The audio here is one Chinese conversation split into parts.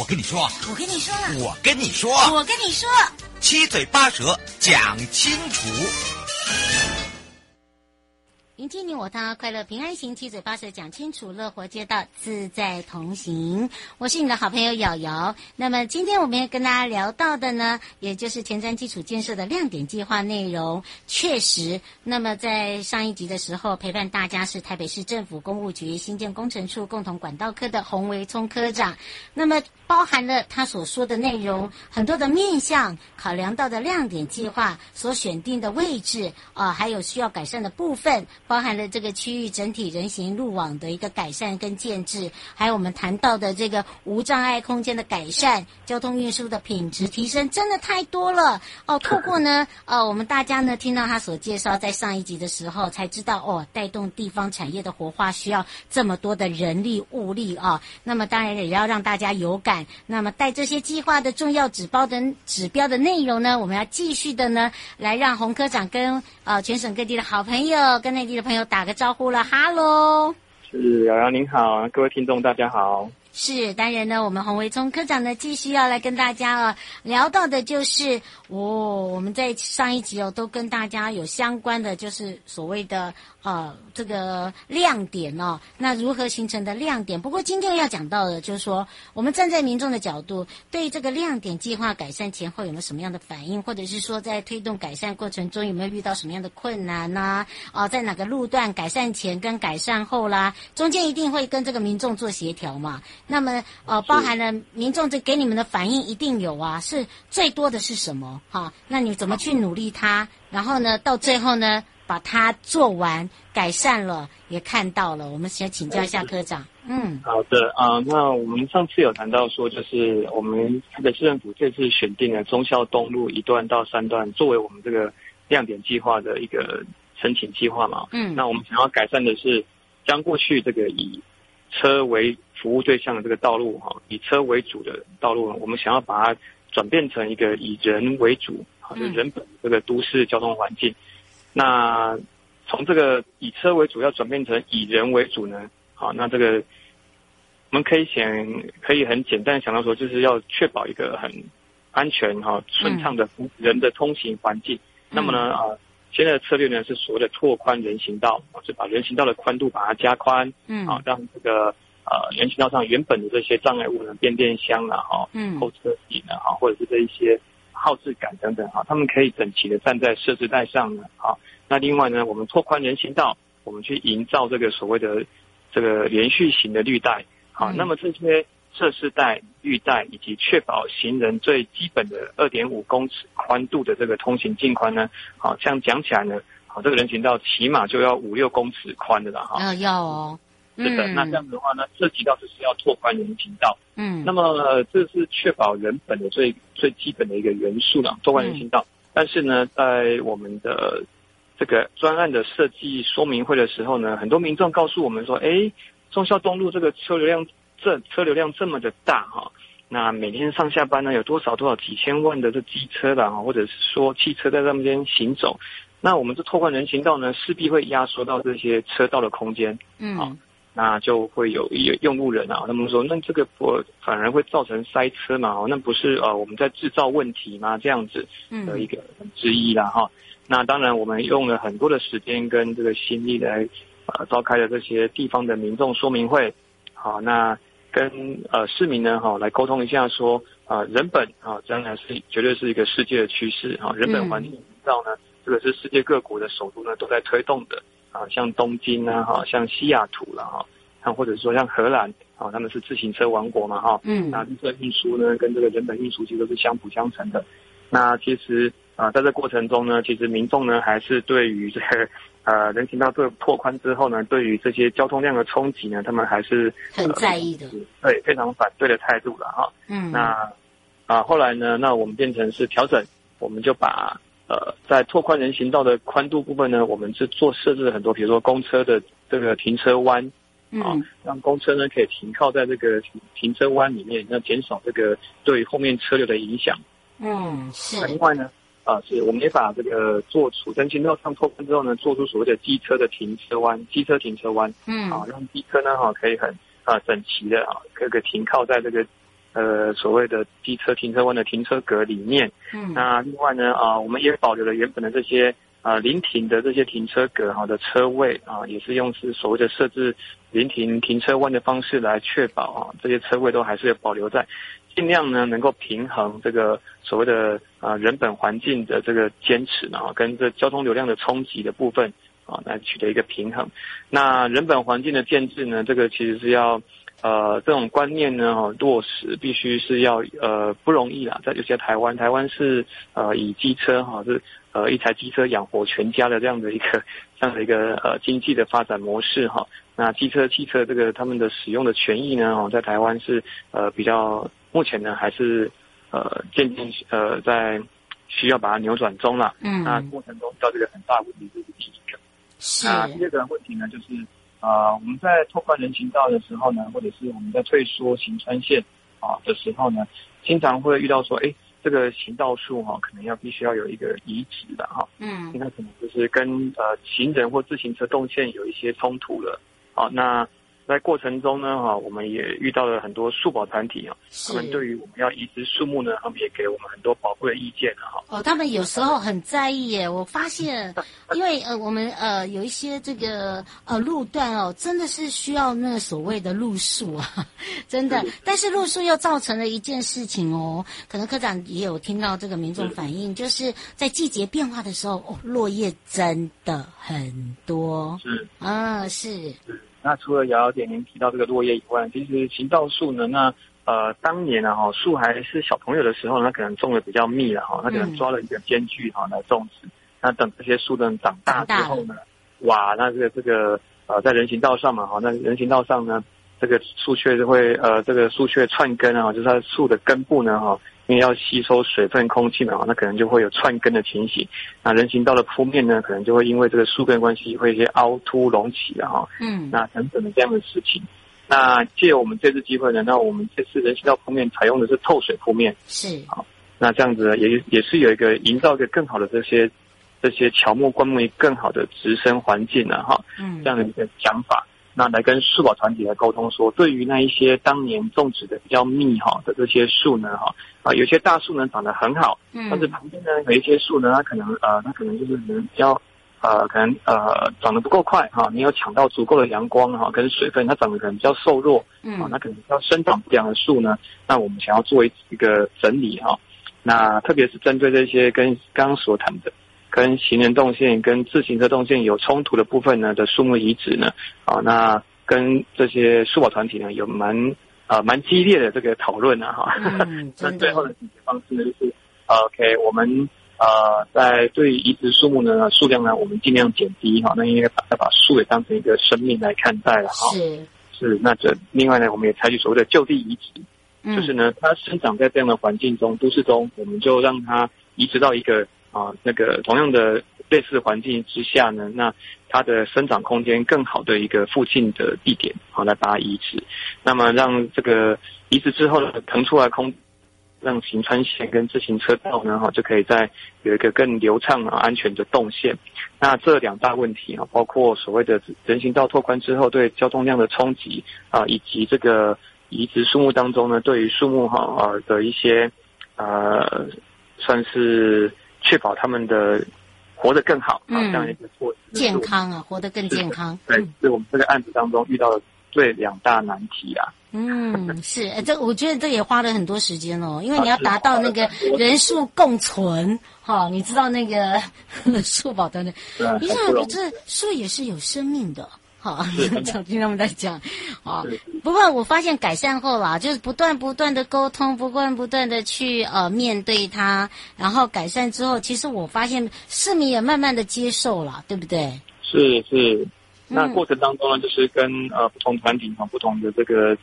我跟你说，我跟你说，我跟你说，我跟你说，七嘴八舌讲清楚。迎接你我他，快乐平安行，七嘴八舌讲清楚，乐活街道自在同行。我是你的好朋友瑶瑶。那么今天我们要跟大家聊到的呢，也就是前瞻基础建设的亮点计划内容。确实，那么在上一集的时候，陪伴大家是台北市政府公务局新建工程处共同管道科的洪维聪科长。那么包含了他所说的内容，很多的面向考量到的亮点计划所选定的位置啊、还有需要改善的部分。包含了这个区域整体人行路网的一个改善跟建制，还有我们谈到的这个无障碍空间的改善，交通运输的品质提升，真的太多了哦。透过呢，呃，我们大家呢听到他所介绍，在上一集的时候才知道哦，带动地方产业的活化需要这么多的人力物力啊、那么当然也要让大家有感。那么带这些计划的重要指标的指标的内容呢，我们要继续的呢来让洪科长跟呃全省各地的好朋友跟内地的。朋友打个招呼了，哈喽，是瑶瑶您好，各位听众大家好。是，当然呢，我们洪维聪科长呢，继续要来跟大家啊聊到的就是，哦，我们在上一集哦，都跟大家有相关的，就是所谓的呃这个亮点哦，那如何形成的亮点？不过今天要讲到的，就是说，我们站在民众的角度，对这个亮点计划改善前后有没有什么样的反应，或者是说在推动改善过程中有没有遇到什么样的困难呢？啊，啊，在哪个路段改善前跟改善后啦，中间一定会跟这个民众做协调嘛？那么，呃，包含了民众这给你们的反应一定有啊，是最多的是什么？哈，那你怎么去努力它？然后呢，到最后呢，把它做完，改善了，也看到了。我们先请教一下科长。嗯，好的啊，呃，那我们上次有谈到说，就是我们台北市政府这次选定了忠孝东路一段到三段作为我们这个亮点计划的一个申请计划嘛。嗯，那我们想要改善的是，将过去这个以车为服务对象的这个道路哈，以车为主的道路，我们想要把它转变成一个以人为主，好，就人本这个都市交通环境。那从这个以车为主要转变成以人为主呢？好，那这个我们可以想，可以很简单的想到说，就是要确保一个很安全哈、顺畅的人的通行环境。那么呢啊。现在的策略呢是所谓的拓宽人行道，是把人行道的宽度把它加宽，嗯，啊，让这个呃人行道上原本的这些障碍物呢，变电箱了，哈，嗯，后车椅呢，哈，或者是这一些号志杆等等，哈，他们可以整齐的站在设置带上呢，好，那另外呢，我们拓宽人行道，我们去营造这个所谓的这个连续型的绿带，好，那么这些。设施带、绿带以及确保行人最基本的二点五公尺宽度的这个通行径宽呢，好，这样讲起来呢，好，这个人行道起码就要五六公尺宽的了哈。啊，要哦。是的，那这样子的话呢，涉及到就是要拓宽人行道。嗯。那么、呃、这是确保人本的最最基本的一个元素了，拓宽人行道。嗯、但是呢，在我们的这个专案的设计说明会的时候呢，很多民众告诉我们说，哎，忠孝东路这个车流量。这车流量这么的大哈，那每天上下班呢，有多少多少几千万的这机车啦，或者是说汽车在上面行走，那我们这拓宽人行道呢，势必会压缩到这些车道的空间。嗯，好，那就会有一用路人啊，他们说，那这个不反而会造成塞车嘛？那不是呃我们在制造问题吗？这样子的一个之一啦哈。那当然，我们用了很多的时间跟这个心力来呃召开了这些地方的民众说明会，好，那跟呃市民呢哈来沟通一下说啊人本啊将来是绝对是一个世界的趋势啊，人本环境营造呢这个是世界各国的首都呢都在推动的。啊，像东京啊，哈，像西雅图了哈，像或者说像荷兰啊，他们是自行车王国嘛，哈，嗯，那绿色运输呢，跟这个人本运输其实都是相辅相成的。那其实啊，在这过程中呢，其实民众呢还是对于这个呃人行道这个拓宽之后呢，对于这些交通量的冲击呢，他们还是很在意的，对，非常反对的态度了哈。嗯，那啊后来呢，那我们变成是调整，我们就把。呃，在拓宽人行道的宽度部分呢，我们是做设置了很多，比如说公车的这个停车弯，啊，让公车呢可以停靠在这个停车弯里面，那减少这个对后面车流的影响。嗯，是。另外呢，啊，是我们也把这个做出人行道上拓宽之后呢，做出所谓的机车的停车弯，机车停车弯，嗯，啊，让机车呢哈可以很啊整齐的啊，可以停靠在这个。呃，所谓的机车停车弯的停车格里面，嗯，那另外呢，啊，我们也保留了原本的这些啊临停的这些停车格好的车位啊，也是用是所谓的设置临停停车弯的方式来确保啊这些车位都还是保留在，尽量呢能够平衡这个所谓的啊人本环境的这个坚持啊，跟这交通流量的冲击的部分啊来取得一个平衡。那人本环境的建制呢，这个其实是要。呃，这种观念呢，哈，落实必须是要呃不容易啦。在有些台湾，台湾是呃以机车哈是呃一台机车养活全家的这样的一个 这样的一个呃经济的发展模式哈。那机车、汽车这个他们的使用的权益呢，哈，在台湾是呃比较目前呢还是呃渐渐呃在需要把它扭转中了。嗯。那过程中遇到这个很大的问题，这是第一个。是。那第二个问题呢，就是。啊、呃，我们在拓宽人行道的时候呢，或者是我们在退缩行穿线啊的时候呢，经常会遇到说，哎，这个行道树哈、啊，可能要必须要有一个移植的哈，嗯，应该可能就是跟呃行人或自行车动线有一些冲突了，好、啊，那。在过程中呢，哈，我们也遇到了很多树保团体啊，他们对于我们要移植树木呢，他们也给我们很多宝贵的意见啊，哈。哦，他们有时候很在意耶。我发现，因为呃，我们呃有一些这个呃路段哦，真的是需要那个所谓的路树啊，真的。但是路树又造成了一件事情哦，可能科长也有听到这个民众反映，就是在季节变化的时候，哦，落叶真的很多。是啊，是。那除了瑶瑶点您提到这个落叶以外，其实行道树呢，那呃当年呢哈树还是小朋友的时候，那可能种的比较密了哈，那可能抓了一个间距哈来种植。那等这些树呢长大之后呢，哇，那这个这个呃在人行道上嘛哈，那人行道上呢，这个树穴就会呃这个树穴串根啊，就是它树的根部呢哈。因为要吸收水分、空气嘛，那可能就会有串根的情形。那人行道的铺面呢，可能就会因为这个树根关系，会一些凹凸隆起的哈。嗯，那等等的这样的事情。那借我们这次机会呢，那我们这次人行道铺面采用的是透水铺面。是。好，那这样子也也是有一个营造一个更好的这些这些乔木灌木更好的植生环境了哈。嗯，这样的一个讲法。那来跟树保团体来沟通说，对于那一些当年种植的比较密哈的这些树呢哈啊，有些大树呢长得很好，嗯，但是旁边呢有一些树呢，它可能呃，它可能就是比较呃，可能呃长得不够快哈，没有抢到足够的阳光哈跟水分，它长得可能比较瘦弱，嗯，啊，那可能要生长不良的树呢，那我们想要做一一个整理哈，那特别是针对这些跟刚刚所谈的。跟行人动线、跟自行车动线有冲突的部分呢的树木移植呢，啊，那跟这些树保团体呢有蛮啊蛮激烈的这个讨论呢，哈。嗯，那最后的解决方式呢就是，OK，我们啊在对移植树木呢数量呢我们尽量减低哈，那应该把要把树也当成一个生命来看待了哈。是是，那这另外呢我们也采取所谓的就地移植，就是呢它生长在这样的环境中，都市中，我们就让它移植到一个。啊，那个同样的类似环境之下呢，那它的生长空间更好的一个附近的地点，好来把它移植，那么让这个移植之后呢，腾出来空让行穿线跟自行车道呢哈就可以在有一个更流畅啊安全的动线。那这两大问题啊，包括所谓的人行道拓宽之后对交通量的冲击啊，以及这个移植树木当中呢，对于树木哈啊的一些呃，算是确保他们的活得更好啊这样一个措施，健康啊，活得更健康。对，是我们这个案子当中遇到的最两大难题啊。嗯，是，这我觉得这也花了很多时间哦，因为你要达到那个人数共存，哈、哦，你知道那个 树保的那，你想这树也是有生命的，哈，常听他们在讲，啊、哦，不过我发现改善后啦，就是不断不断的沟通，不断不断的去呃面对它，然后改善之后，其实我发现市民也慢慢的接受了，对不对？是是，那过程当中呢，就是跟呃不同团体和不同的这个。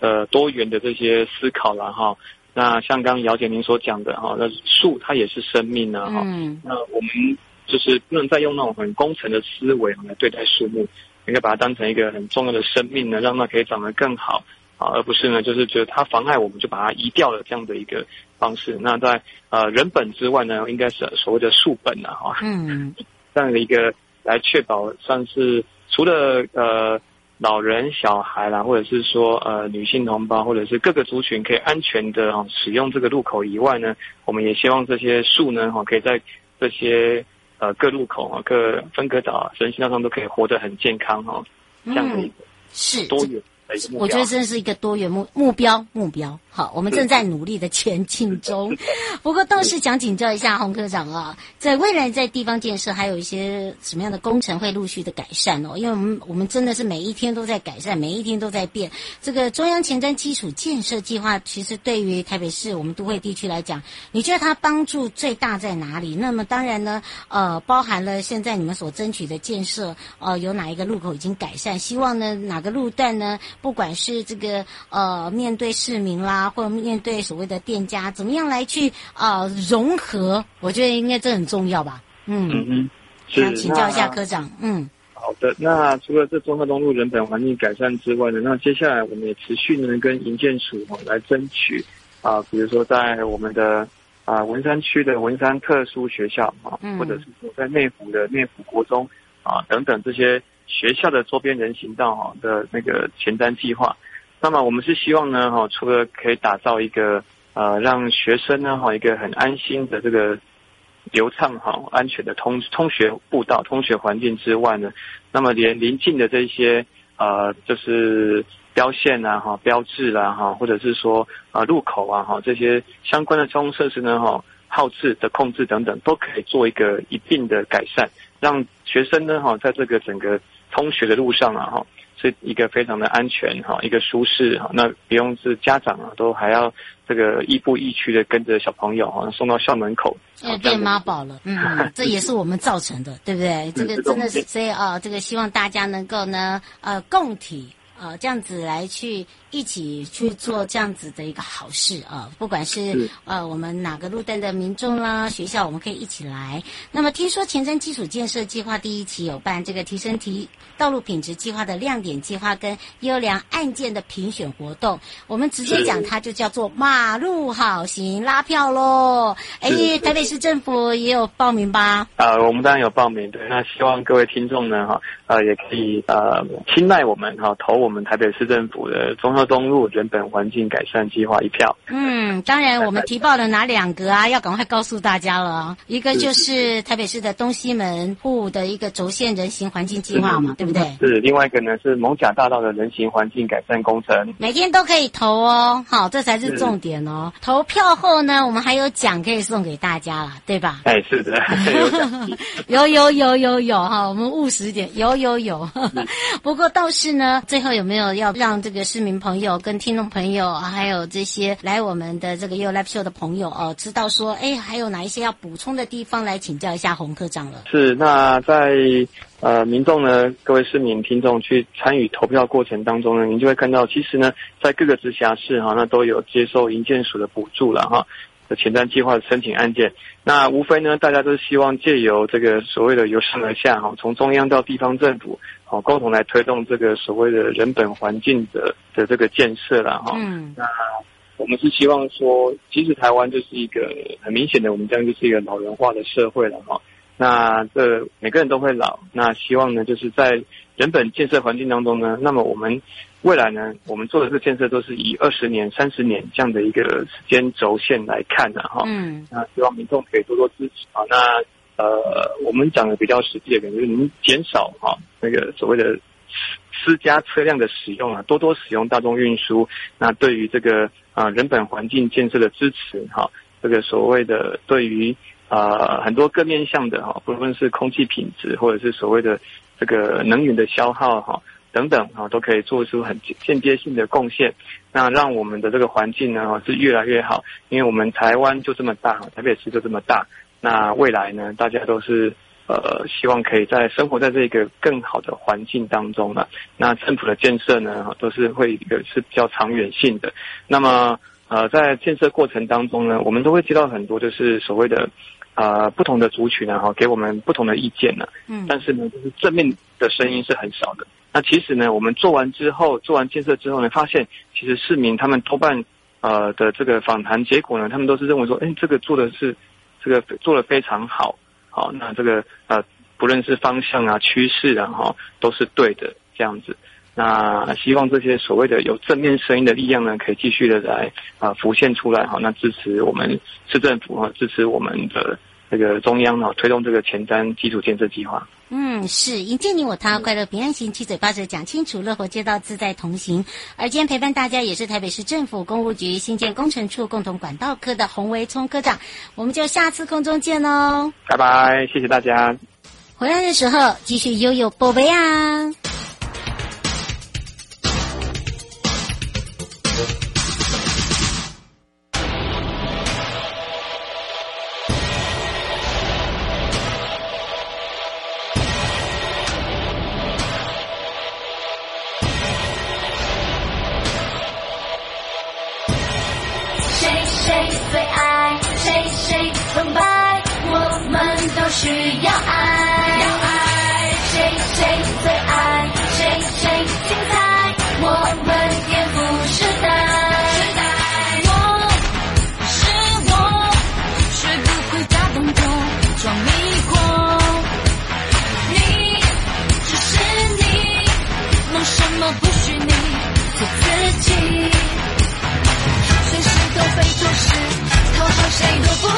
呃，多元的这些思考了哈，那像刚刚姚姐您所讲的哈，那树它也是生命呢哈，嗯，那我们就是不能再用那种很工程的思维来对待树木，应该把它当成一个很重要的生命呢，让它可以长得更好啊，而不是呢就是觉得它妨碍我们就把它移掉了这样的一个方式。那在呃人本之外呢，应该是所谓的树本啊哈，嗯，这样的一个来确保算是除了呃。老人、小孩啦，或者是说呃女性同胞，或者是各个族群可以安全的哈使用这个路口以外呢，我们也希望这些树呢哈可以在这些呃各路口啊、各分隔岛、人行道上都可以活得很健康哈，这样的一个是多元。我觉得这是一个多元目目标目标，好，我们正在努力的前进中。不过倒是想请教一下洪科长啊，在未来在地方建设还有一些什么样的工程会陆续的改善哦？因为我们我们真的是每一天都在改善，每一天都在变。这个中央前瞻基础建设计划，其实对于台北市我们都会地区来讲，你觉得它帮助最大在哪里？那么当然呢，呃，包含了现在你们所争取的建设，呃，有哪一个路口已经改善？希望呢哪个路段呢？不管是这个呃，面对市民啦，或者面对所谓的店家，怎么样来去呃融合？我觉得应该这很重要吧。嗯嗯嗯，想请教一下科长。嗯，好的。那除了这综合东路人本环境改善之外呢，那接下来我们也持续呢跟营建署来争取啊、呃，比如说在我们的啊、呃、文山区的文山特殊学校啊，嗯、或者是说在内湖的内湖国中啊等等这些。学校的周边人行道哈的那个前瞻计划，那么我们是希望呢哈，除了可以打造一个呃让学生呢哈一个很安心的这个流畅哈安全的通通学步道、通学环境之外呢，那么连邻近的这些呃就是标线啊哈标志啦哈，或者是说啊路口啊哈这些相关的交通设施呢哈号志的控制等等，都可以做一个一定的改善，让学生呢哈在这个整个。通学的路上啊，哈，是一个非常的安全哈，一个舒适哈，那不用是家长啊，都还要这个亦步亦趋的跟着小朋友啊送到校门口，要变妈宝了，嗯，这也是我们造成的，对不对？这个真的是，所以啊，这个希望大家能够呢，呃，共体。呃，这样子来去一起去做这样子的一个好事啊，不管是呃我们哪个路段的民众啦，学校我们可以一起来。那么听说前瞻基础建设计划第一期有办这个提升提道路品质计划的亮点计划跟优良案件的评选活动，我们直接讲它就叫做马路好行拉票喽。哎，台北市政府也有报名吧？呃，我们当然有报名，对。那希望各位听众呢，哈，呃，也可以呃青睐我们哈，投我们。台北市政府的中和东路人本环境改善计划一票。嗯，当然我们提报的哪两个啊？要赶快告诉大家了。一个就是台北市的东西门户的一个轴线人行环境计划嘛，对不对？是。另外一个呢是蒙甲大道的人行环境改善工程。每天都可以投哦，好，这才是重点哦。投票后呢，我们还有奖可以送给大家了，对吧？哎，是的，有有有有有哈，我们务实点，有有有。不过倒是呢，最后有。有没有要让这个市民朋友跟听众朋友，还有这些来我们的这个 You Live Show 的朋友哦，知道说，哎，还有哪一些要补充的地方来请教一下洪科长了？是，那在呃民众呢，各位市民听众去参与投票过程当中呢，您就会看到，其实呢，在各个直辖市哈，那都有接受营建署的补助了哈。前瞻计划的申请案件，那无非呢，大家都希望借由这个所谓的由上而下哈，从中央到地方政府，好共同来推动这个所谓的人本环境的的这个建设了哈。嗯，那我们是希望说，其实台湾就是一个很明显的，我们将就是一个老人化的社会了哈。那这每个人都会老，那希望呢，就是在人本建设环境当中呢，那么我们未来呢，我们做的这个建设都是以二十年、三十年这样的一个时间轴线来看的哈。嗯。那希望民众可以多多支持啊。那呃，我们讲的比较实际的，就是您减少哈那个所谓的私家车辆的使用啊，多多使用大众运输。那对于这个啊人本环境建设的支持哈，这个所谓的对于。呃，很多各面向的哈，不论是空气品质，或者是所谓的这个能源的消耗哈等等哈，都可以做出很间接性的贡献。那让我们的这个环境呢是越来越好，因为我们台湾就这么大，台北市就这么大。那未来呢，大家都是呃希望可以在生活在这个更好的环境当中了。那政府的建设呢，都是会一个是比较长远性的。那么呃，在建设过程当中呢，我们都会接到很多就是所谓的。啊、呃，不同的族群呢，哈，给我们不同的意见呢。嗯，但是呢，就是正面的声音是很少的。那其实呢，我们做完之后，做完建设之后呢，发现其实市民他们多半呃的这个访谈结果呢，他们都是认为说，哎，这个做的是这个做的非常好，好，那这个呃，不论是方向啊、趋势啊，哈，都是对的这样子。那希望这些所谓的有正面声音的力量呢，可以继续的来啊浮现出来哈。那支持我们市政府哈，支持我们的这个中央哈，推动这个前瞻基础建设计划。嗯，是迎接你我他，快乐平安行，七嘴八舌讲清楚，乐活街道自在同行。而今天陪伴大家也是台北市政府公务局新建工程处共同管道科的洪维聪科长。我们就下次空中见喽，拜拜，谢谢大家。回来的时候继续悠悠宝贝啊。需要爱要爱谁谁最爱谁谁精彩我们也不是呆。我是我学不会假动作装迷惑。你只是你梦什么不许你做自己。随时都会做事讨好谁都不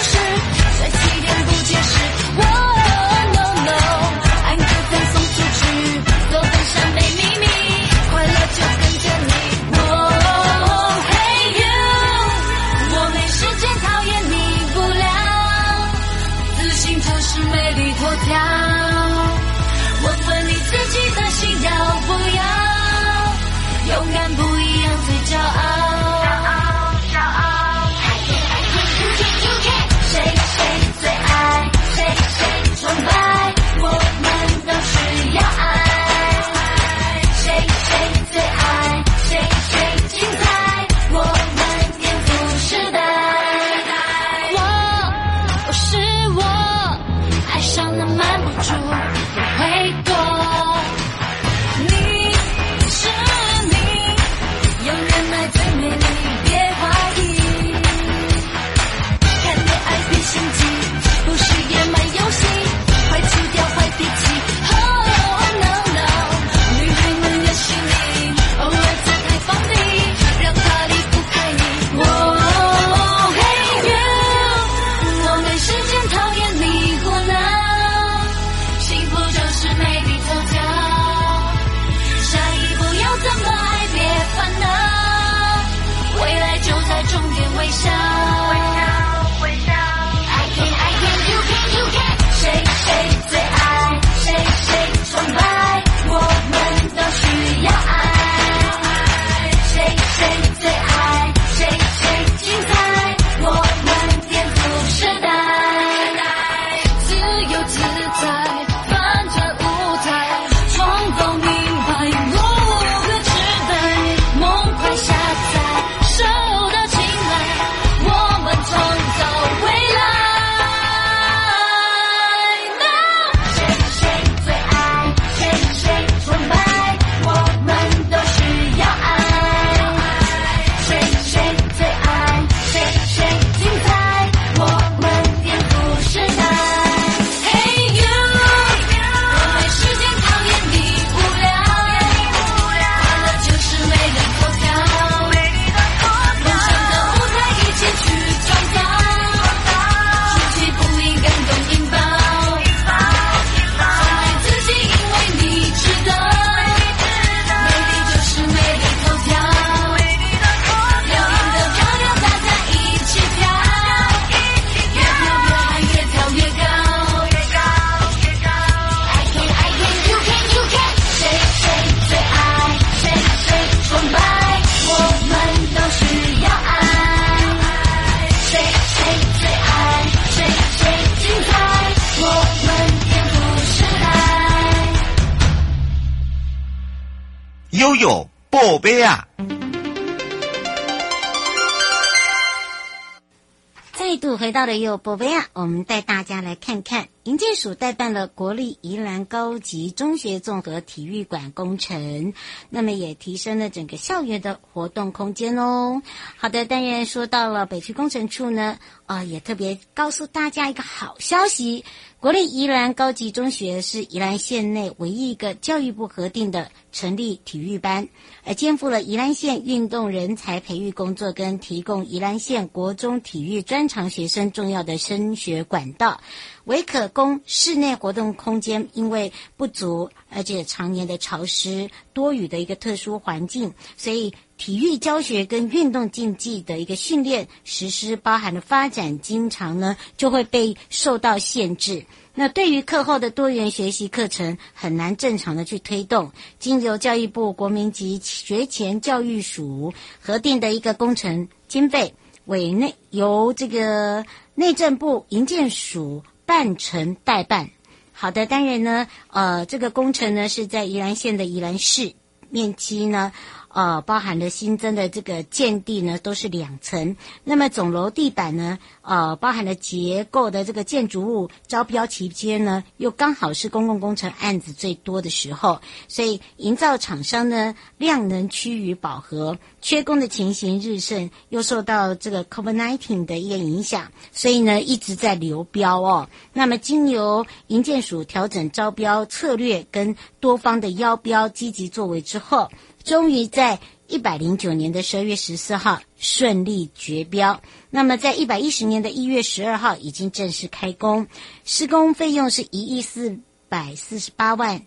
回到了幼博维亚，我们带大家来看看。营建署代办了国立宜兰高级中学综合体育馆工程，那么也提升了整个校园的活动空间哦。好的，当然说到了北区工程处呢，啊、也特别告诉大家一个好消息：国立宜兰高级中学是宜兰县内唯一一个教育部核定的成立体育班，而肩负了宜兰县运动人才培育工作跟提供宜兰县国中体育专长学生重要的升学管道。唯可供室内活动空间，因为不足，而且常年的潮湿多雨的一个特殊环境，所以体育教学跟运动竞技的一个训练实施，包含的发展，经常呢就会被受到限制。那对于课后的多元学习课程，很难正常的去推动。经由教育部国民级学前教育署核定的一个工程经费，委内由这个内政部营建署。办成代办，好的，当然呢，呃，这个工程呢是在宜兰县的宜兰市，面积呢。呃，包含了新增的这个建地呢，都是两层。那么总楼地板呢，呃，包含了结构的这个建筑物招标期间呢，又刚好是公共工程案子最多的时候，所以营造厂商呢量能趋于饱和，缺工的情形日盛，又受到这个 COVID-19 的一个影响，所以呢一直在流标哦。那么经由营建署调整招标策略跟多方的邀标积极作为之后。终于在一百零九年的十二月十四号顺利绝标，那么在一百一十年的一月十二号已经正式开工，施工费用是一亿四百四十八万，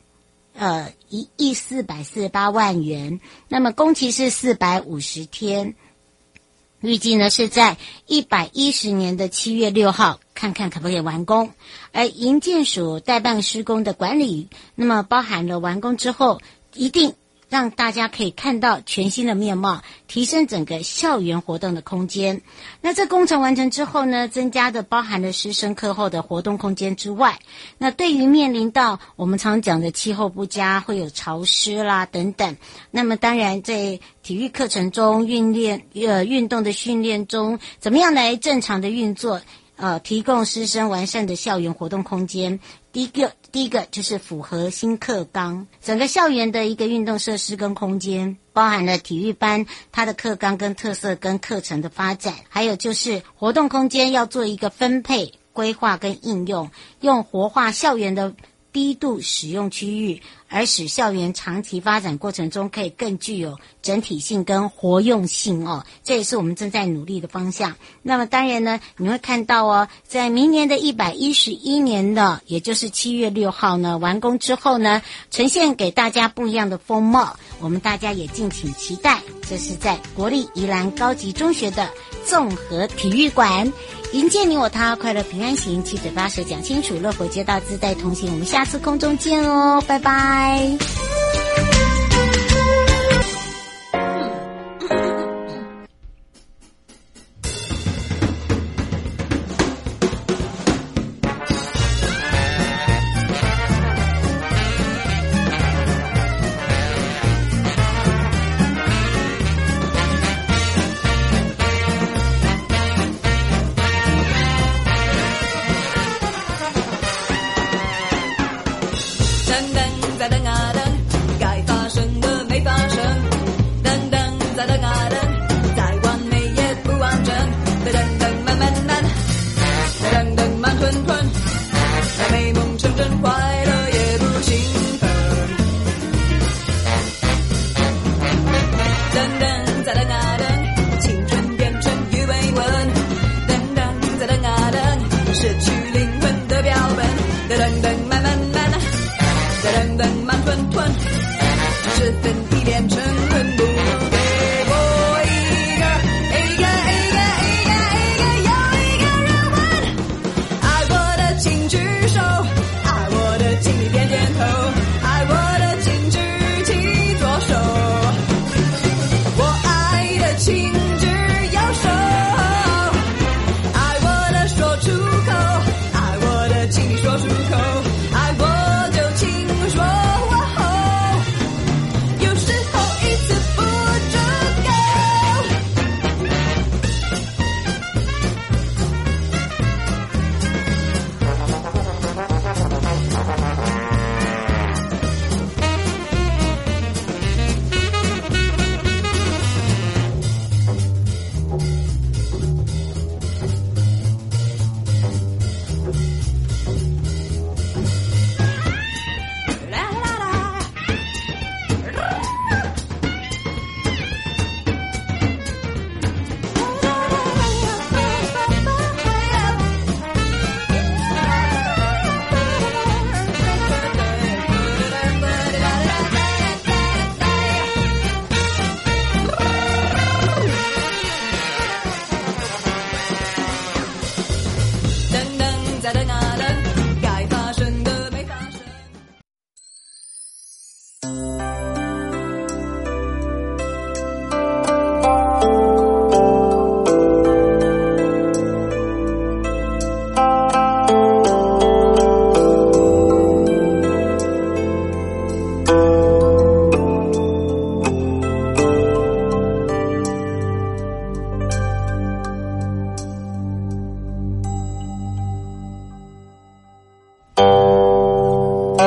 呃，一亿四百四十八万元，那么工期是四百五十天，预计呢是在一百一十年的七月六号看看可不可以完工，而营建署代办施工的管理，那么包含了完工之后一定。让大家可以看到全新的面貌，提升整个校园活动的空间。那这工程完成之后呢，增加的包含了师生课后的活动空间之外，那对于面临到我们常讲的气候不佳，会有潮湿啦等等，那么当然在体育课程中训练呃运动的训练中，怎么样来正常的运作？呃，提供师生完善的校园活动空间。第一个，第一个就是符合新课纲，整个校园的一个运动设施跟空间，包含了体育班它的课纲跟特色跟课程的发展，还有就是活动空间要做一个分配、规划跟应用，用活化校园的低度使用区域。而使校园长期发展过程中可以更具有整体性跟活用性哦，这也是我们正在努力的方向。那么当然呢，你会看到哦，在明年的一百一十一年的，也就是七月六号呢，完工之后呢，呈现给大家不一样的风貌。我们大家也敬请期待。这是在国立宜兰高级中学的综合体育馆。迎接你我他，快乐平安行，七嘴八舌讲清楚，乐活街道自在同行。我们下次空中见哦，拜拜。在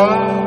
Oh.